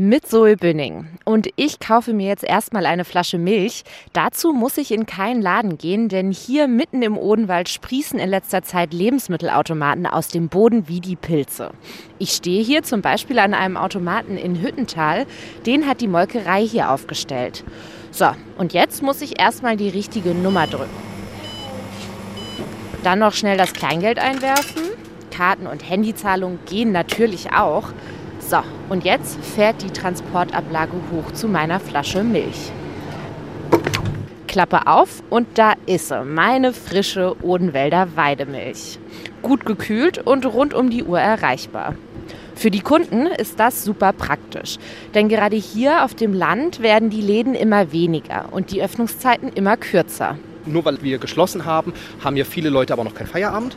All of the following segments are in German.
mit Zoe Bünning. Und ich kaufe mir jetzt erstmal eine Flasche Milch. Dazu muss ich in keinen Laden gehen, denn hier mitten im Odenwald sprießen in letzter Zeit Lebensmittelautomaten aus dem Boden wie die Pilze. Ich stehe hier zum Beispiel an einem Automaten in Hüttental. Den hat die Molkerei hier aufgestellt. So, und jetzt muss ich erstmal die richtige Nummer drücken. Dann noch schnell das Kleingeld einwerfen. Karten- und Handyzahlungen gehen natürlich auch. So, und jetzt fährt die Transportablage hoch zu meiner Flasche Milch. Klappe auf und da ist sie, meine frische Odenwälder Weidemilch. Gut gekühlt und rund um die Uhr erreichbar. Für die Kunden ist das super praktisch, denn gerade hier auf dem Land werden die Läden immer weniger und die Öffnungszeiten immer kürzer. Nur weil wir geschlossen haben, haben ja viele Leute aber noch kein Feierabend.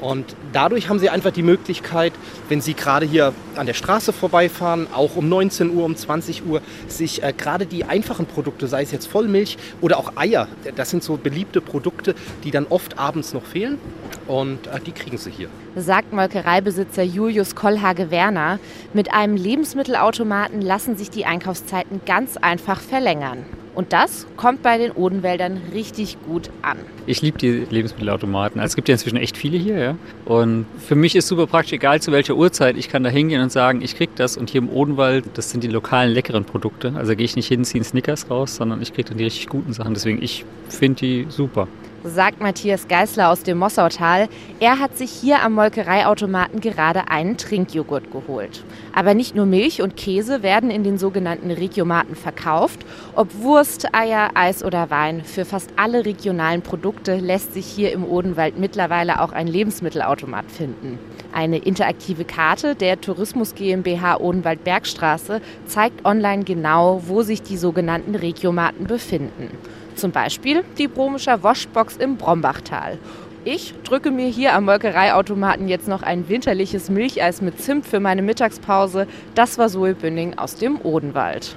Und dadurch haben sie einfach die Möglichkeit, wenn sie gerade hier an der Straße vorbeifahren, auch um 19 Uhr, um 20 Uhr, sich äh, gerade die einfachen Produkte, sei es jetzt Vollmilch oder auch Eier, das sind so beliebte Produkte, die dann oft abends noch fehlen. Und äh, die kriegen sie hier. Sagt Molkereibesitzer Julius Kollhage-Werner. Mit einem Lebensmittelautomaten lassen sich die Einkaufszeiten ganz einfach verlängern. Und das kommt bei den Odenwäldern richtig gut an. Ich liebe die Lebensmittelautomaten. Also es gibt ja inzwischen echt viele hier. Ja? Und für mich ist super praktisch, egal zu welcher Uhrzeit, ich kann da hingehen und sagen, ich krieg das. Und hier im Odenwald, das sind die lokalen leckeren Produkte. Also gehe ich nicht hin, ziehe Snickers raus, sondern ich kriege dann die richtig guten Sachen. Deswegen, ich finde die super sagt Matthias Geißler aus dem Mossautal. Er hat sich hier am Molkereiautomaten gerade einen Trinkjoghurt geholt. Aber nicht nur Milch und Käse werden in den sogenannten Regiomaten verkauft. Ob Wurst, Eier, Eis oder Wein, für fast alle regionalen Produkte lässt sich hier im Odenwald mittlerweile auch ein Lebensmittelautomat finden. Eine interaktive Karte der Tourismus GmbH Odenwald Bergstraße zeigt online genau, wo sich die sogenannten Regiomaten befinden. Zum Beispiel die Bromischer Waschbox im Brombachtal. Ich drücke mir hier am Molkereiautomaten jetzt noch ein winterliches Milcheis mit Zimt für meine Mittagspause. Das war Zoe Bünding aus dem Odenwald.